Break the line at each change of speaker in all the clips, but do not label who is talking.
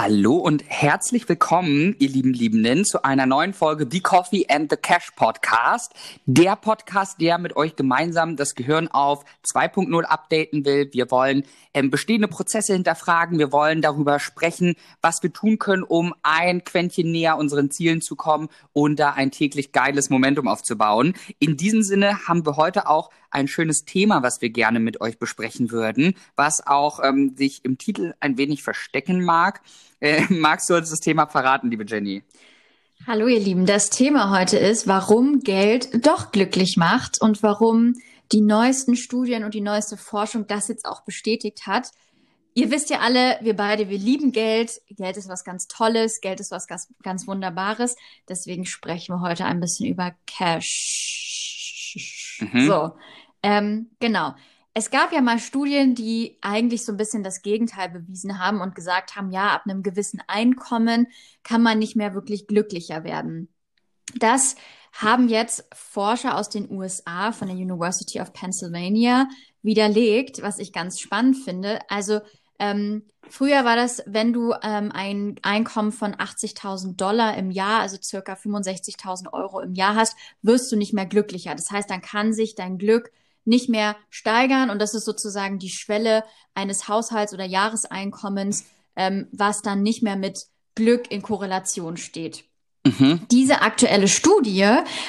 Hallo und herzlich willkommen, ihr lieben Liebenden, zu einer neuen Folge The Coffee and the Cash Podcast. Der Podcast, der mit euch gemeinsam das Gehirn auf 2.0 updaten will. Wir wollen ähm, bestehende Prozesse hinterfragen. Wir wollen darüber sprechen, was wir tun können, um ein Quäntchen näher unseren Zielen zu kommen und da ein täglich geiles Momentum aufzubauen. In diesem Sinne haben wir heute auch ein schönes Thema, was wir gerne mit euch besprechen würden, was auch ähm, sich im Titel ein wenig verstecken mag. Äh, magst du uns das Thema verraten, liebe Jenny?
Hallo ihr Lieben, das Thema heute ist, warum Geld doch glücklich macht und warum die neuesten Studien und die neueste Forschung das jetzt auch bestätigt hat. Ihr wisst ja alle, wir beide, wir lieben Geld. Geld ist was ganz Tolles, Geld ist was ganz, ganz Wunderbares. Deswegen sprechen wir heute ein bisschen über Cash. Mhm. So, ähm, genau. Es gab ja mal Studien, die eigentlich so ein bisschen das Gegenteil bewiesen haben und gesagt haben, ja, ab einem gewissen Einkommen kann man nicht mehr wirklich glücklicher werden. Das haben jetzt Forscher aus den USA von der University of Pennsylvania widerlegt, was ich ganz spannend finde. Also ähm, früher war das, wenn du ähm, ein Einkommen von 80.000 Dollar im Jahr, also circa 65.000 Euro im Jahr hast, wirst du nicht mehr glücklicher. Das heißt, dann kann sich dein Glück nicht mehr steigern und das ist sozusagen die Schwelle eines Haushalts- oder Jahreseinkommens, ähm, was dann nicht mehr mit Glück in Korrelation steht. Mhm. Diese aktuelle Studie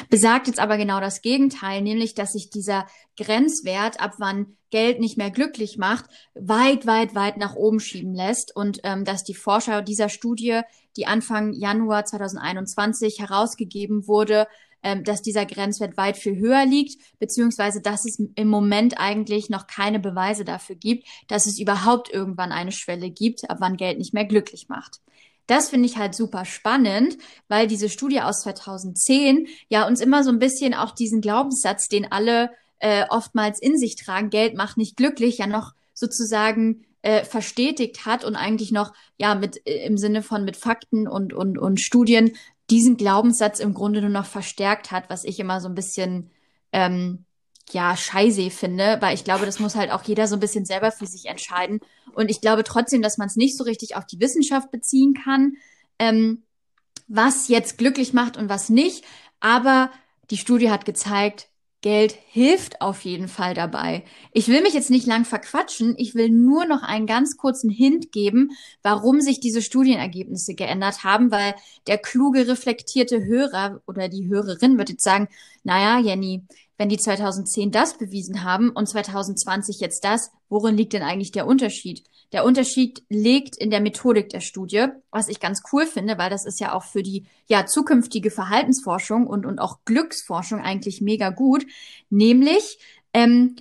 besagt jetzt aber genau das Gegenteil, nämlich dass sich dieser Grenzwert, ab wann Geld nicht mehr glücklich macht, weit, weit, weit nach oben schieben lässt und ähm, dass die Forscher dieser Studie, die Anfang Januar 2021 herausgegeben wurde, ähm, dass dieser Grenzwert weit viel höher liegt, beziehungsweise dass es im Moment eigentlich noch keine Beweise dafür gibt, dass es überhaupt irgendwann eine Schwelle gibt, ab wann Geld nicht mehr glücklich macht. Das finde ich halt super spannend, weil diese Studie aus 2010 ja uns immer so ein bisschen auch diesen Glaubenssatz, den alle äh, oftmals in sich tragen, Geld macht nicht glücklich, ja noch sozusagen äh, verstetigt hat und eigentlich noch ja mit äh, im Sinne von mit Fakten und und und Studien diesen Glaubenssatz im Grunde nur noch verstärkt hat, was ich immer so ein bisschen ähm, ja scheiße finde, weil ich glaube, das muss halt auch jeder so ein bisschen selber für sich entscheiden. Und ich glaube trotzdem, dass man es nicht so richtig auf die Wissenschaft beziehen kann, ähm, was jetzt glücklich macht und was nicht. Aber die Studie hat gezeigt, Geld hilft auf jeden Fall dabei. Ich will mich jetzt nicht lang verquatschen. Ich will nur noch einen ganz kurzen Hint geben, warum sich diese Studienergebnisse geändert haben, weil der kluge, reflektierte Hörer oder die Hörerin wird jetzt sagen, naja, Jenny, wenn die 2010 das bewiesen haben und 2020 jetzt das, worin liegt denn eigentlich der Unterschied? Der Unterschied liegt in der Methodik der Studie, was ich ganz cool finde, weil das ist ja auch für die ja zukünftige Verhaltensforschung und und auch Glücksforschung eigentlich mega gut. Nämlich ähm,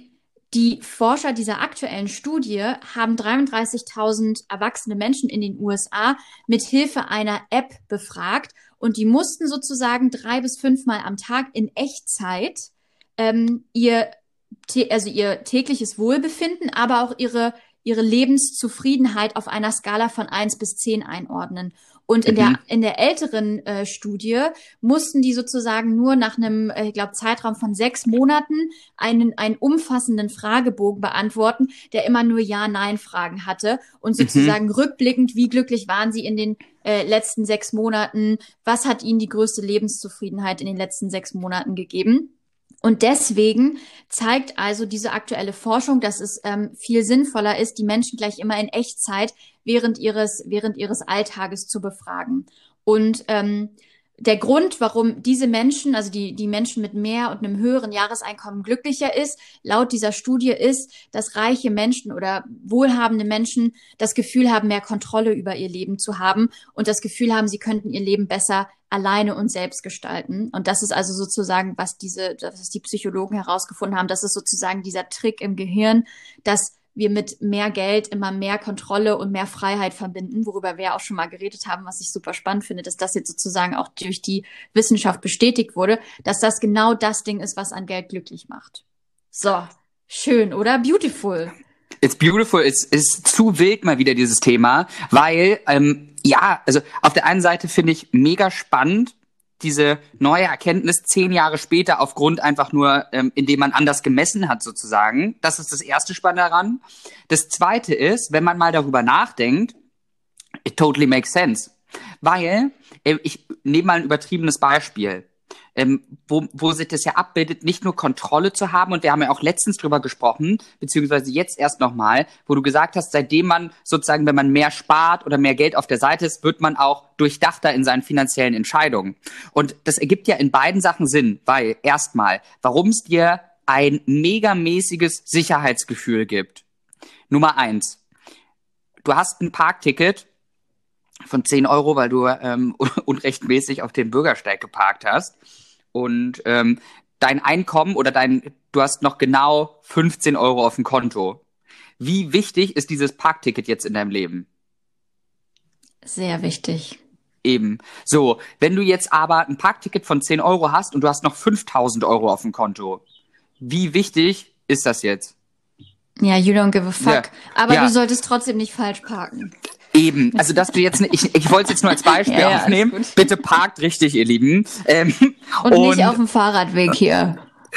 die Forscher dieser aktuellen Studie haben 33.000 erwachsene Menschen in den USA mit Hilfe einer App befragt und die mussten sozusagen drei bis fünfmal am Tag in Echtzeit ähm, ihr, also ihr tägliches Wohlbefinden, aber auch ihre, ihre Lebenszufriedenheit auf einer Skala von eins bis zehn einordnen. Und in mhm. der in der älteren äh, Studie mussten die sozusagen nur nach einem, äh, ich glaube, Zeitraum von sechs Monaten einen einen umfassenden Fragebogen beantworten, der immer nur Ja-Nein-Fragen hatte und mhm. sozusagen mhm. rückblickend, wie glücklich waren sie in den äh, letzten sechs Monaten, was hat ihnen die größte Lebenszufriedenheit in den letzten sechs Monaten gegeben. Und deswegen zeigt also diese aktuelle Forschung, dass es ähm, viel sinnvoller ist, die Menschen gleich immer in Echtzeit während ihres, während ihres Alltages zu befragen. Und ähm, der Grund, warum diese Menschen, also die, die Menschen mit mehr und einem höheren Jahreseinkommen glücklicher ist, laut dieser Studie ist, dass reiche Menschen oder wohlhabende Menschen das Gefühl haben, mehr Kontrolle über ihr Leben zu haben und das Gefühl haben, sie könnten ihr Leben besser alleine und selbst gestalten. Und das ist also sozusagen, was diese, was die Psychologen herausgefunden haben, das ist sozusagen dieser Trick im Gehirn, dass wir mit mehr Geld immer mehr Kontrolle und mehr Freiheit verbinden, worüber wir auch schon mal geredet haben, was ich super spannend finde, dass das jetzt sozusagen auch durch die Wissenschaft bestätigt wurde, dass das genau das Ding ist, was an Geld glücklich macht. So, schön, oder? Beautiful.
It's beautiful, it's, it's zu wild mal wieder dieses Thema, weil, ähm, ja, also auf der einen Seite finde ich mega spannend, diese neue Erkenntnis zehn Jahre später aufgrund einfach nur, ähm, indem man anders gemessen hat sozusagen. Das ist das erste Spannende daran. Das zweite ist, wenn man mal darüber nachdenkt, totally makes sense. Weil, äh, ich nehme mal ein übertriebenes Beispiel ähm, wo, wo sich das ja abbildet, nicht nur Kontrolle zu haben. Und wir haben ja auch letztens drüber gesprochen, beziehungsweise jetzt erst nochmal, wo du gesagt hast, seitdem man sozusagen, wenn man mehr spart oder mehr Geld auf der Seite ist, wird man auch durchdachter in seinen finanziellen Entscheidungen. Und das ergibt ja in beiden Sachen Sinn, weil erstmal, warum es dir ein megamäßiges Sicherheitsgefühl gibt. Nummer eins. Du hast ein Parkticket von 10 Euro, weil du ähm, unrechtmäßig auf den Bürgersteig geparkt hast und ähm, dein Einkommen oder dein, du hast noch genau 15 Euro auf dem Konto. Wie wichtig ist dieses Parkticket jetzt in deinem Leben?
Sehr wichtig.
Eben. So, wenn du jetzt aber ein Parkticket von 10 Euro hast und du hast noch 5000 Euro auf dem Konto, wie wichtig ist das jetzt?
Ja, you don't give a fuck. Ja. Aber ja. du solltest trotzdem nicht falsch parken.
Eben, also dass du jetzt, ich, ich wollte es jetzt nur als Beispiel ja, aufnehmen. Bitte parkt richtig, ihr Lieben.
Ähm, und, und nicht auf dem Fahrradweg hier.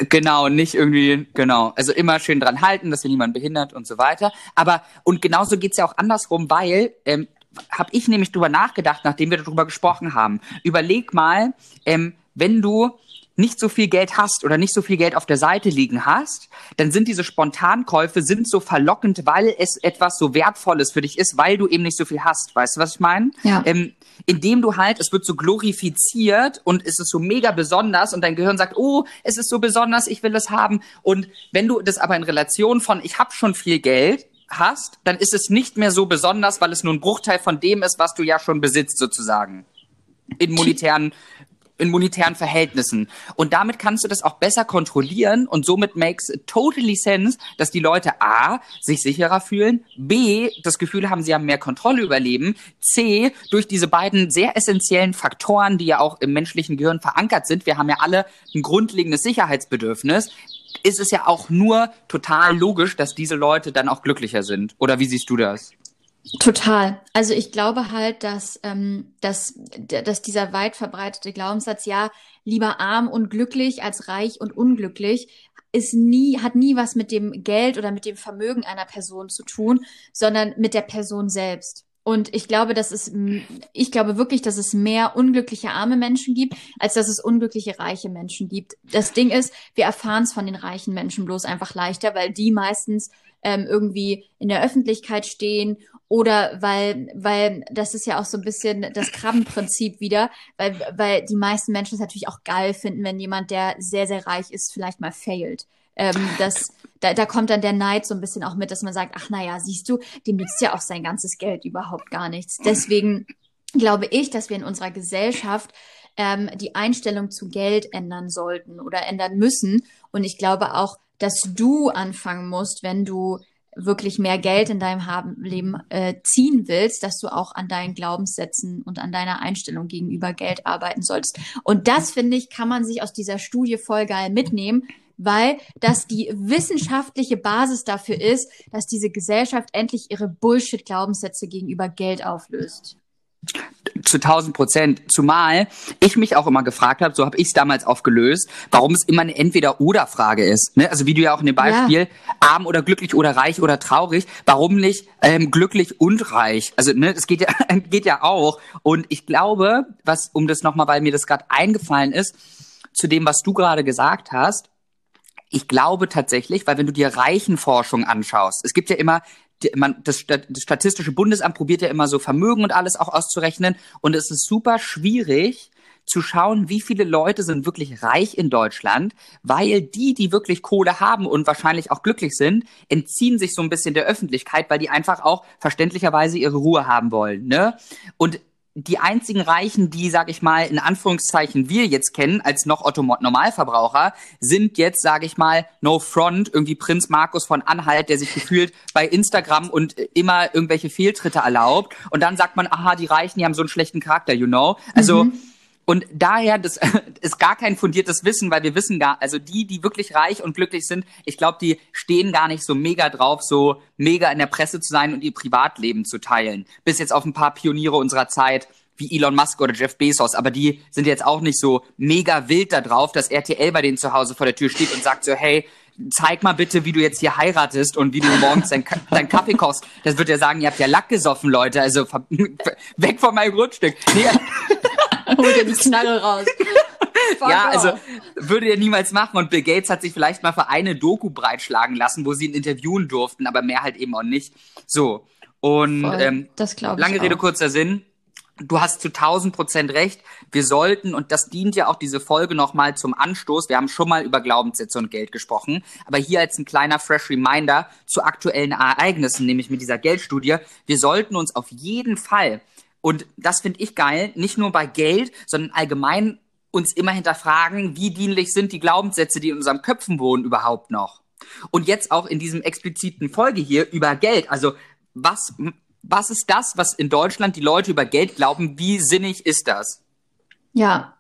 Genau, nicht irgendwie, genau. Also immer schön dran halten, dass ihr niemand behindert und so weiter. Aber, und genauso geht's ja auch andersrum, weil, ähm, habe ich nämlich drüber nachgedacht, nachdem wir darüber gesprochen haben. Überleg mal, ähm, wenn du nicht so viel Geld hast oder nicht so viel Geld auf der Seite liegen hast, dann sind diese Spontankäufe sind so verlockend, weil es etwas so Wertvolles für dich ist, weil du eben nicht so viel hast. Weißt du, was ich meine?
Ja.
Ähm, indem du halt, es wird so glorifiziert und es ist so mega besonders und dein Gehirn sagt, oh, es ist so besonders, ich will es haben. Und wenn du das aber in Relation von, ich habe schon viel Geld, hast, dann ist es nicht mehr so besonders, weil es nur ein Bruchteil von dem ist, was du ja schon besitzt, sozusagen. In monetären in monetären Verhältnissen. Und damit kannst du das auch besser kontrollieren und somit makes totally sense, dass die Leute A, sich sicherer fühlen, B, das Gefühl haben, sie haben mehr Kontrolle über Leben, C, durch diese beiden sehr essentiellen Faktoren, die ja auch im menschlichen Gehirn verankert sind, wir haben ja alle ein grundlegendes Sicherheitsbedürfnis, ist es ja auch nur total logisch, dass diese Leute dann auch glücklicher sind. Oder wie siehst du das?
Total. Also ich glaube halt, dass, ähm, dass, dass dieser weit verbreitete Glaubenssatz, ja, lieber arm und glücklich als reich und unglücklich, ist nie, hat nie was mit dem Geld oder mit dem Vermögen einer Person zu tun, sondern mit der Person selbst. Und ich glaube, dass es, ich glaube wirklich, dass es mehr unglückliche arme Menschen gibt, als dass es unglückliche reiche Menschen gibt. Das Ding ist, wir erfahren es von den reichen Menschen bloß einfach leichter, weil die meistens ähm, irgendwie in der Öffentlichkeit stehen oder weil, weil das ist ja auch so ein bisschen das Krabbenprinzip wieder, weil, weil die meisten Menschen es natürlich auch geil finden, wenn jemand, der sehr, sehr reich ist, vielleicht mal failt. Ähm, das, da, da kommt dann der Neid so ein bisschen auch mit, dass man sagt, ach naja, siehst du, dem nützt ja auch sein ganzes Geld überhaupt gar nichts. Deswegen glaube ich, dass wir in unserer Gesellschaft ähm, die Einstellung zu Geld ändern sollten oder ändern müssen. Und ich glaube auch, dass du anfangen musst, wenn du wirklich mehr Geld in deinem Leben äh, ziehen willst, dass du auch an deinen Glaubenssätzen und an deiner Einstellung gegenüber Geld arbeiten solltest. Und das, finde ich, kann man sich aus dieser Studie voll geil mitnehmen, weil das die wissenschaftliche Basis dafür ist, dass diese Gesellschaft endlich ihre Bullshit-Glaubenssätze gegenüber Geld auflöst.
Zu 1000 Prozent. Zumal ich mich auch immer gefragt habe, so habe ich es damals aufgelöst, warum es immer eine Entweder-Oder-Frage ist. Ne? Also wie du ja auch in dem Beispiel, ja. arm oder glücklich oder reich oder traurig, warum nicht ähm, glücklich und reich? Also ne, das geht ja, geht ja auch. Und ich glaube, was, um das nochmal, weil mir das gerade eingefallen ist, zu dem, was du gerade gesagt hast, ich glaube tatsächlich, weil wenn du dir Reichenforschung anschaust, es gibt ja immer man, das, das Statistische Bundesamt probiert ja immer so Vermögen und alles auch auszurechnen. Und es ist super schwierig zu schauen, wie viele Leute sind wirklich reich in Deutschland, weil die, die wirklich Kohle haben und wahrscheinlich auch glücklich sind, entziehen sich so ein bisschen der Öffentlichkeit, weil die einfach auch verständlicherweise ihre Ruhe haben wollen. Ne? Und die einzigen Reichen, die, sag ich mal, in Anführungszeichen wir jetzt kennen als noch Otto Normalverbraucher, sind jetzt, sag ich mal, no front, irgendwie Prinz Markus von Anhalt, der sich gefühlt bei Instagram und immer irgendwelche Fehltritte erlaubt. Und dann sagt man, aha, die Reichen, die haben so einen schlechten Charakter, you know. Also mhm. Und daher, das ist gar kein fundiertes Wissen, weil wir wissen gar, also die, die wirklich reich und glücklich sind, ich glaube, die stehen gar nicht so mega drauf, so mega in der Presse zu sein und ihr Privatleben zu teilen. Bis jetzt auf ein paar Pioniere unserer Zeit, wie Elon Musk oder Jeff Bezos, aber die sind jetzt auch nicht so mega wild da drauf, dass RTL bei denen zu Hause vor der Tür steht und sagt so, hey, zeig mal bitte, wie du jetzt hier heiratest und wie du morgens deinen dein Kaffee kochst. Das wird er sagen, ihr habt ja Lack gesoffen, Leute. Also weg von meinem Grundstück. Nee.
Hol dir die Knarre raus.
ja, also würde er niemals machen. Und Bill Gates hat sich vielleicht mal für eine Doku breitschlagen lassen, wo sie ihn interviewen durften, aber mehr halt eben auch nicht. So. Und ähm,
das
lange Rede, kurzer Sinn. Du hast zu 1000 Prozent recht. Wir sollten, und das dient ja auch diese Folge nochmal zum Anstoß. Wir haben schon mal über Glaubenssätze und Geld gesprochen. Aber hier als ein kleiner Fresh Reminder zu aktuellen Ereignissen, nämlich mit dieser Geldstudie. Wir sollten uns auf jeden Fall, und das finde ich geil, nicht nur bei Geld, sondern allgemein uns immer hinterfragen, wie dienlich sind die Glaubenssätze, die in unseren Köpfen wohnen, überhaupt noch. Und jetzt auch in diesem expliziten Folge hier über Geld. Also was, was ist das, was in Deutschland die Leute über Geld glauben? Wie sinnig ist das?
Ja,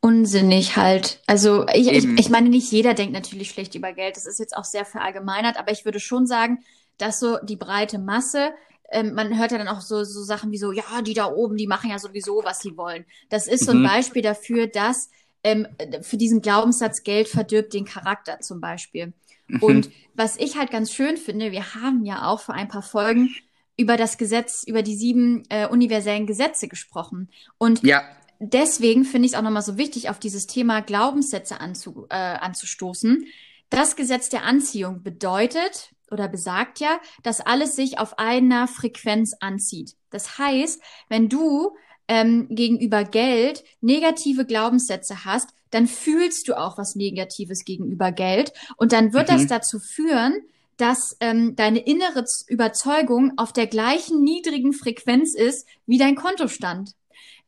unsinnig halt. Also ich, ich, ich meine, nicht jeder denkt natürlich schlecht über Geld. Das ist jetzt auch sehr verallgemeinert, aber ich würde schon sagen, dass so die breite Masse ähm, man hört ja dann auch so, so Sachen wie so, ja, die da oben, die machen ja sowieso, was sie wollen. Das ist so ein mhm. Beispiel dafür, dass ähm, für diesen Glaubenssatz Geld verdirbt den Charakter zum Beispiel. Mhm. Und was ich halt ganz schön finde, wir haben ja auch vor ein paar Folgen über das Gesetz, über die sieben äh, universellen Gesetze gesprochen. Und ja. deswegen finde ich es auch nochmal so wichtig, auf dieses Thema Glaubenssätze anzu, äh, anzustoßen. Das Gesetz der Anziehung bedeutet, oder besagt ja, dass alles sich auf einer Frequenz anzieht. Das heißt, wenn du ähm, gegenüber Geld negative Glaubenssätze hast, dann fühlst du auch was Negatives gegenüber Geld und dann wird mhm. das dazu führen, dass ähm, deine innere Überzeugung auf der gleichen niedrigen Frequenz ist wie dein Kontostand.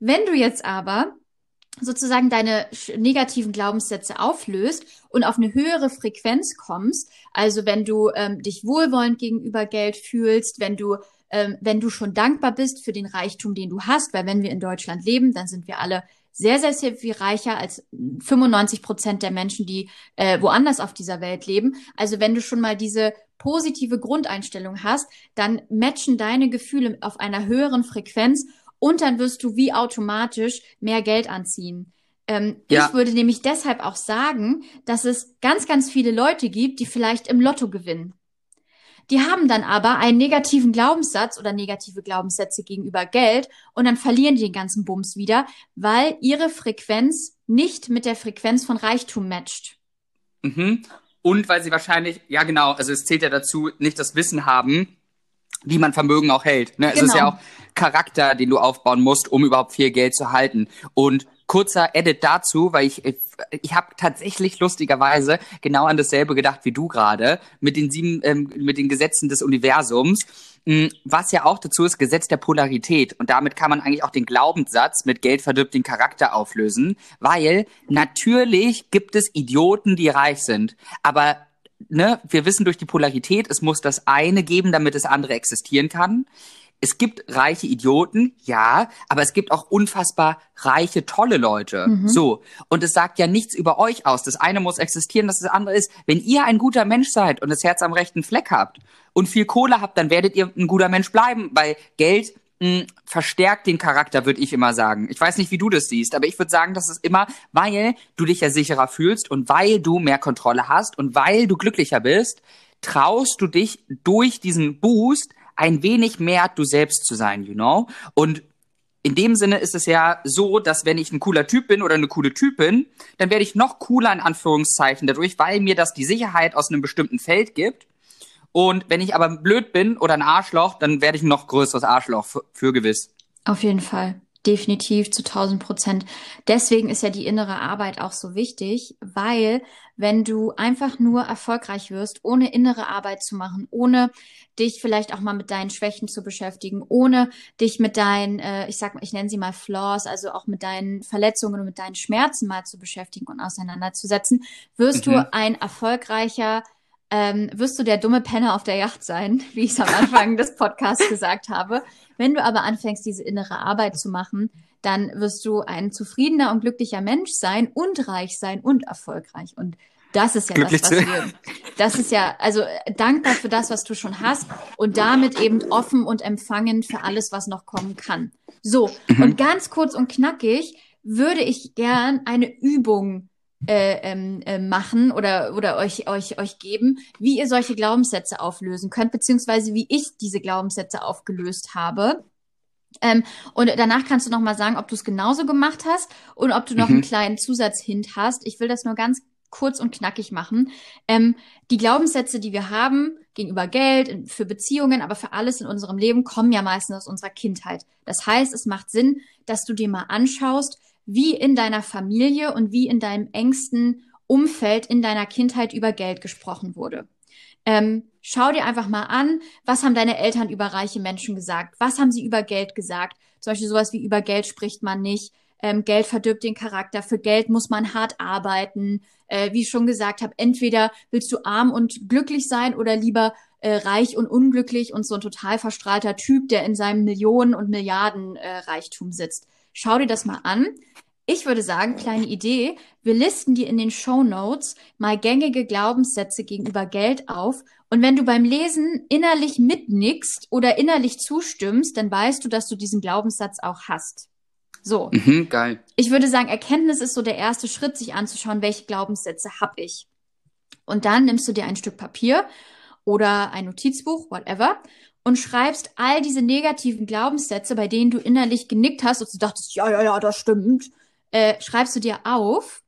Wenn du jetzt aber sozusagen deine negativen Glaubenssätze auflöst und auf eine höhere Frequenz kommst, also wenn du ähm, dich wohlwollend gegenüber Geld fühlst, wenn du ähm, wenn du schon dankbar bist für den Reichtum, den du hast, weil wenn wir in Deutschland leben, dann sind wir alle sehr, sehr, sehr viel reicher als 95 Prozent der Menschen, die äh, woanders auf dieser Welt leben. Also wenn du schon mal diese positive Grundeinstellung hast, dann matchen deine Gefühle auf einer höheren Frequenz und dann wirst du wie automatisch mehr Geld anziehen. Ähm, ja. Ich würde nämlich deshalb auch sagen, dass es ganz, ganz viele Leute gibt, die vielleicht im Lotto gewinnen. Die haben dann aber einen negativen Glaubenssatz oder negative Glaubenssätze gegenüber Geld und dann verlieren die den ganzen Bums wieder, weil ihre Frequenz nicht mit der Frequenz von Reichtum matcht.
Mhm. Und weil sie wahrscheinlich, ja genau, also es zählt ja dazu, nicht das Wissen haben, wie man Vermögen auch hält. Ne? Genau. Es ist ja genau. auch Charakter, den du aufbauen musst, um überhaupt viel Geld zu halten. Und kurzer Edit dazu, weil ich ich habe tatsächlich lustigerweise genau an dasselbe gedacht wie du gerade mit den sieben ähm, mit den Gesetzen des Universums, mh, hm, was ja auch dazu ist Gesetz der Polarität und damit kann man eigentlich auch den Glaubenssatz mit Geld verdirbt den Charakter auflösen, weil natürlich gibt es Idioten, die reich sind, aber ne, wir wissen durch die Polarität, es muss das eine geben, damit das andere existieren kann. Es gibt reiche Idioten, ja, aber es gibt auch unfassbar reiche, tolle Leute. Mhm. So. Und es sagt ja nichts über euch aus. Das eine muss existieren, das, das andere ist, wenn ihr ein guter Mensch seid und das Herz am rechten Fleck habt und viel Kohle habt, dann werdet ihr ein guter Mensch bleiben, weil Geld mh, verstärkt den Charakter, würde ich immer sagen. Ich weiß nicht, wie du das siehst, aber ich würde sagen, das ist immer, weil du dich ja sicherer fühlst und weil du mehr Kontrolle hast und weil du glücklicher bist, traust du dich durch diesen Boost ein wenig mehr du selbst zu sein, you know? Und in dem Sinne ist es ja so, dass wenn ich ein cooler Typ bin oder eine coole Typin, dann werde ich noch cooler in Anführungszeichen dadurch, weil mir das die Sicherheit aus einem bestimmten Feld gibt und wenn ich aber blöd bin oder ein Arschloch, dann werde ich ein noch größeres Arschloch für, für gewiss.
Auf jeden Fall. Definitiv zu 1000 Prozent. Deswegen ist ja die innere Arbeit auch so wichtig, weil wenn du einfach nur erfolgreich wirst, ohne innere Arbeit zu machen, ohne dich vielleicht auch mal mit deinen Schwächen zu beschäftigen, ohne dich mit deinen, äh, ich sag mal, ich nenne sie mal Flaws, also auch mit deinen Verletzungen und mit deinen Schmerzen mal zu beschäftigen und auseinanderzusetzen, wirst mhm. du ein erfolgreicher ähm, wirst du der dumme Penner auf der Yacht sein, wie ich es am Anfang des Podcasts gesagt habe. Wenn du aber anfängst, diese innere Arbeit zu machen, dann wirst du ein zufriedener und glücklicher Mensch sein und reich sein und erfolgreich. Und das ist ja Glücklich das, was wir, das ist ja, also dankbar für das, was du schon hast und damit eben offen und empfangen für alles, was noch kommen kann. So, mhm. und ganz kurz und knackig würde ich gern eine Übung äh, ähm, äh, machen oder, oder euch, euch, euch geben, wie ihr solche Glaubenssätze auflösen könnt, beziehungsweise wie ich diese Glaubenssätze aufgelöst habe. Ähm, und danach kannst du noch mal sagen, ob du es genauso gemacht hast und ob du noch mhm. einen kleinen Zusatzhint hast. Ich will das nur ganz kurz und knackig machen. Ähm, die Glaubenssätze, die wir haben gegenüber Geld, für Beziehungen, aber für alles in unserem Leben, kommen ja meistens aus unserer Kindheit. Das heißt, es macht Sinn, dass du dir mal anschaust, wie in deiner Familie und wie in deinem engsten Umfeld in deiner Kindheit über Geld gesprochen wurde. Ähm, schau dir einfach mal an, was haben deine Eltern über reiche Menschen gesagt? Was haben sie über Geld gesagt? Zum Beispiel sowas wie über Geld spricht man nicht. Ähm, Geld verdirbt den Charakter. Für Geld muss man hart arbeiten. Äh, wie ich schon gesagt habe, entweder willst du arm und glücklich sein oder lieber äh, reich und unglücklich und so ein total verstrahlter Typ, der in seinem Millionen- und Milliardenreichtum äh, sitzt. Schau dir das mal an. Ich würde sagen, kleine Idee, wir listen dir in den Show Notes mal gängige Glaubenssätze gegenüber Geld auf. Und wenn du beim Lesen innerlich mitnickst oder innerlich zustimmst, dann weißt du, dass du diesen Glaubenssatz auch hast. So.
Mhm, geil.
Ich würde sagen, Erkenntnis ist so der erste Schritt, sich anzuschauen, welche Glaubenssätze habe ich. Und dann nimmst du dir ein Stück Papier oder ein Notizbuch, whatever, und schreibst all diese negativen Glaubenssätze, bei denen du innerlich genickt hast und du dachtest, ja, ja, ja, das stimmt, äh, schreibst du dir auf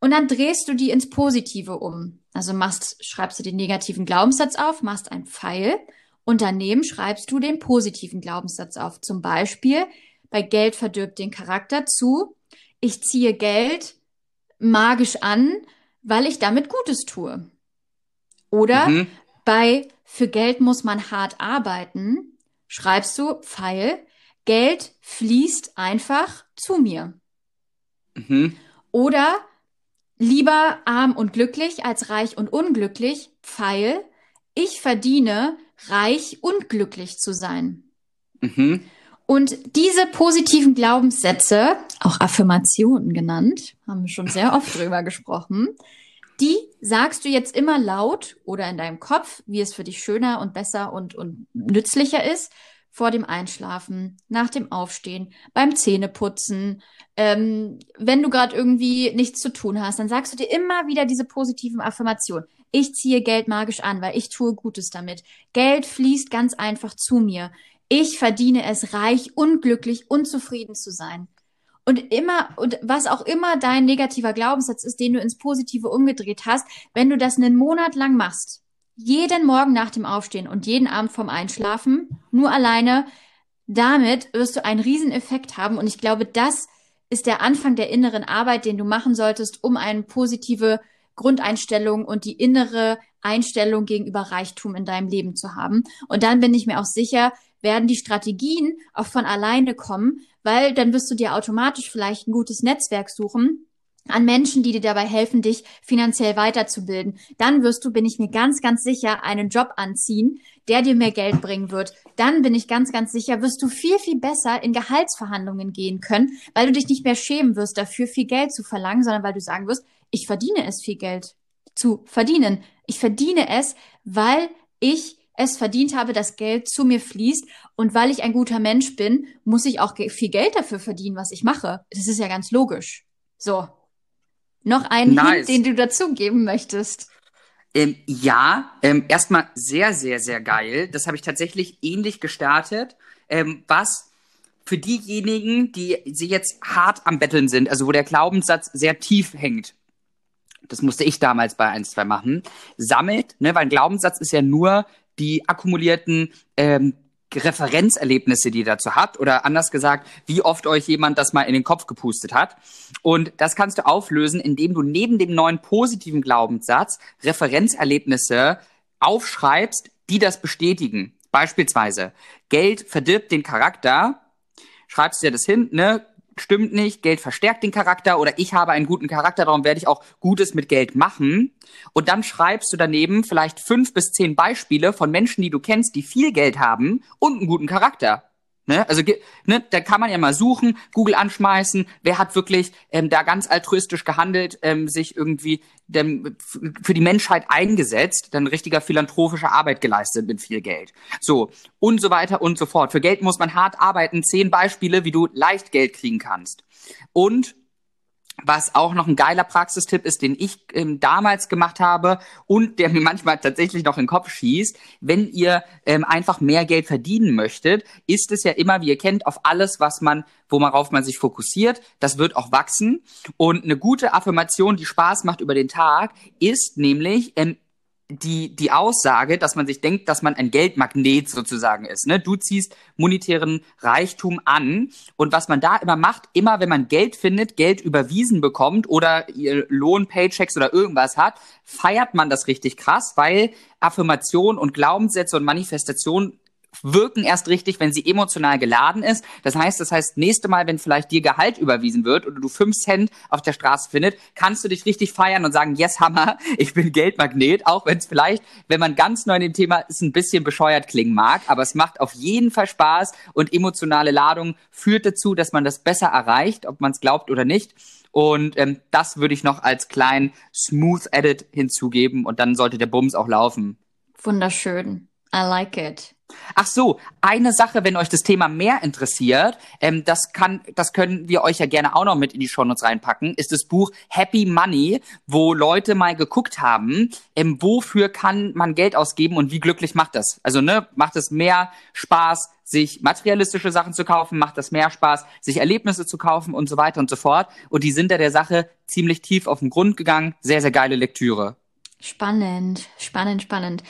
und dann drehst du die ins Positive um. Also machst, schreibst du den negativen Glaubenssatz auf, machst ein Pfeil und daneben schreibst du den positiven Glaubenssatz auf. Zum Beispiel, bei Geld verdirbt den Charakter zu, ich ziehe Geld magisch an, weil ich damit Gutes tue. Oder mhm. Bei für Geld muss man hart arbeiten, schreibst du Pfeil, Geld fließt einfach zu mir. Mhm. Oder lieber arm und glücklich als reich und unglücklich, Pfeil, ich verdiene reich und glücklich zu sein. Mhm. Und diese positiven Glaubenssätze, auch Affirmationen genannt, haben wir schon sehr oft drüber gesprochen, die sagst du jetzt immer laut oder in deinem Kopf, wie es für dich schöner und besser und, und nützlicher ist, vor dem Einschlafen, nach dem Aufstehen, beim Zähneputzen, ähm, wenn du gerade irgendwie nichts zu tun hast, dann sagst du dir immer wieder diese positiven Affirmationen. Ich ziehe Geld magisch an, weil ich tue Gutes damit. Geld fließt ganz einfach zu mir. Ich verdiene es, reich, unglücklich, unzufrieden zu sein. Und immer, und was auch immer dein negativer Glaubenssatz ist, den du ins Positive umgedreht hast, wenn du das einen Monat lang machst, jeden Morgen nach dem Aufstehen und jeden Abend vorm Einschlafen, nur alleine, damit wirst du einen Rieseneffekt haben. Und ich glaube, das ist der Anfang der inneren Arbeit, den du machen solltest, um eine positive Grundeinstellung und die innere Einstellung gegenüber Reichtum in deinem Leben zu haben. Und dann bin ich mir auch sicher, werden die Strategien auch von alleine kommen, weil dann wirst du dir automatisch vielleicht ein gutes Netzwerk suchen an Menschen, die dir dabei helfen, dich finanziell weiterzubilden. Dann wirst du, bin ich mir ganz, ganz sicher, einen Job anziehen, der dir mehr Geld bringen wird. Dann bin ich ganz, ganz sicher, wirst du viel, viel besser in Gehaltsverhandlungen gehen können, weil du dich nicht mehr schämen wirst, dafür viel Geld zu verlangen, sondern weil du sagen wirst, ich verdiene es, viel Geld zu verdienen. Ich verdiene es, weil ich es verdient habe, dass Geld zu mir fließt. Und weil ich ein guter Mensch bin, muss ich auch viel Geld dafür verdienen, was ich mache. Das ist ja ganz logisch. So. Noch einen nice. Hint, den du dazugeben möchtest.
Ähm, ja, ähm, erstmal sehr, sehr, sehr geil. Das habe ich tatsächlich ähnlich gestartet. Ähm, was für diejenigen, die sie jetzt hart am Betteln sind, also wo der Glaubenssatz sehr tief hängt, das musste ich damals bei 1, 2 machen, sammelt, ne, weil ein Glaubenssatz ist ja nur die akkumulierten ähm, Referenzerlebnisse, die ihr dazu habt, oder anders gesagt, wie oft euch jemand das mal in den Kopf gepustet hat. Und das kannst du auflösen, indem du neben dem neuen positiven Glaubenssatz Referenzerlebnisse aufschreibst, die das bestätigen. Beispielsweise, Geld verdirbt den Charakter. Schreibst du dir das hin, ne? Stimmt nicht, Geld verstärkt den Charakter oder ich habe einen guten Charakter, darum werde ich auch Gutes mit Geld machen. Und dann schreibst du daneben vielleicht fünf bis zehn Beispiele von Menschen, die du kennst, die viel Geld haben und einen guten Charakter. Ne? Also ne, da kann man ja mal suchen, Google anschmeißen, wer hat wirklich ähm, da ganz altruistisch gehandelt, ähm, sich irgendwie dem, für die Menschheit eingesetzt, dann richtiger philanthropische Arbeit geleistet mit viel Geld. So, und so weiter und so fort. Für Geld muss man hart arbeiten. Zehn Beispiele, wie du leicht Geld kriegen kannst. Und was auch noch ein geiler Praxistipp ist, den ich ähm, damals gemacht habe und der mir manchmal tatsächlich noch in den Kopf schießt, wenn ihr ähm, einfach mehr Geld verdienen möchtet, ist es ja immer, wie ihr kennt, auf alles, was man, worauf man sich fokussiert, das wird auch wachsen. Und eine gute Affirmation, die Spaß macht über den Tag, ist nämlich, ähm, die, die Aussage, dass man sich denkt, dass man ein Geldmagnet sozusagen ist. Ne? Du ziehst monetären Reichtum an und was man da immer macht, immer wenn man Geld findet, Geld überwiesen bekommt oder Lohn, Paychecks oder irgendwas hat, feiert man das richtig krass, weil Affirmation und Glaubenssätze und Manifestation wirken erst richtig, wenn sie emotional geladen ist. Das heißt, das heißt, nächste Mal, wenn vielleicht dir Gehalt überwiesen wird oder du fünf Cent auf der Straße findest, kannst du dich richtig feiern und sagen, yes, Hammer, ich bin Geldmagnet, auch wenn es vielleicht, wenn man ganz neu in dem Thema ist, ein bisschen bescheuert klingen mag, aber es macht auf jeden Fall Spaß und emotionale Ladung führt dazu, dass man das besser erreicht, ob man es glaubt oder nicht. Und ähm, das würde ich noch als kleinen Smooth Edit hinzugeben und dann sollte der Bums auch laufen.
Wunderschön. I like it.
Ach so, eine Sache, wenn euch das Thema mehr interessiert, ähm, das kann, das können wir euch ja gerne auch noch mit in die Shownotes reinpacken, ist das Buch Happy Money, wo Leute mal geguckt haben, ähm, wofür kann man Geld ausgeben und wie glücklich macht das? Also ne, macht es mehr Spaß, sich materialistische Sachen zu kaufen, macht das mehr Spaß, sich Erlebnisse zu kaufen und so weiter und so fort. Und die sind da der Sache ziemlich tief auf den Grund gegangen. Sehr, sehr geile Lektüre.
Spannend, spannend, spannend.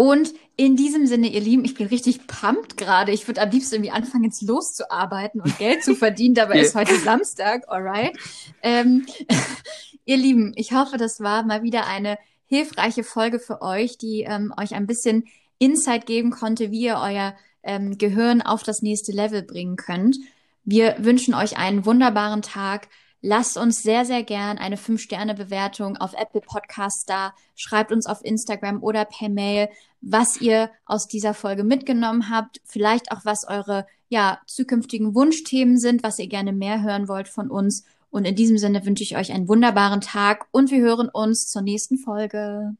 Und in diesem Sinne, ihr Lieben, ich bin richtig pumped gerade. Ich würde am liebsten irgendwie anfangen, jetzt loszuarbeiten und Geld zu verdienen. Dabei yeah. ist heute Samstag, alright. Ähm, ihr Lieben, ich hoffe, das war mal wieder eine hilfreiche Folge für euch, die ähm, euch ein bisschen Insight geben konnte, wie ihr euer ähm, Gehirn auf das nächste Level bringen könnt. Wir wünschen euch einen wunderbaren Tag. Lasst uns sehr, sehr gern eine 5-Sterne-Bewertung auf Apple Podcasts da. Schreibt uns auf Instagram oder per Mail, was ihr aus dieser Folge mitgenommen habt. Vielleicht auch, was eure ja, zukünftigen Wunschthemen sind, was ihr gerne mehr hören wollt von uns. Und in diesem Sinne wünsche ich euch einen wunderbaren Tag und wir hören uns zur nächsten Folge.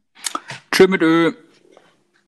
Tschüss mit Ö.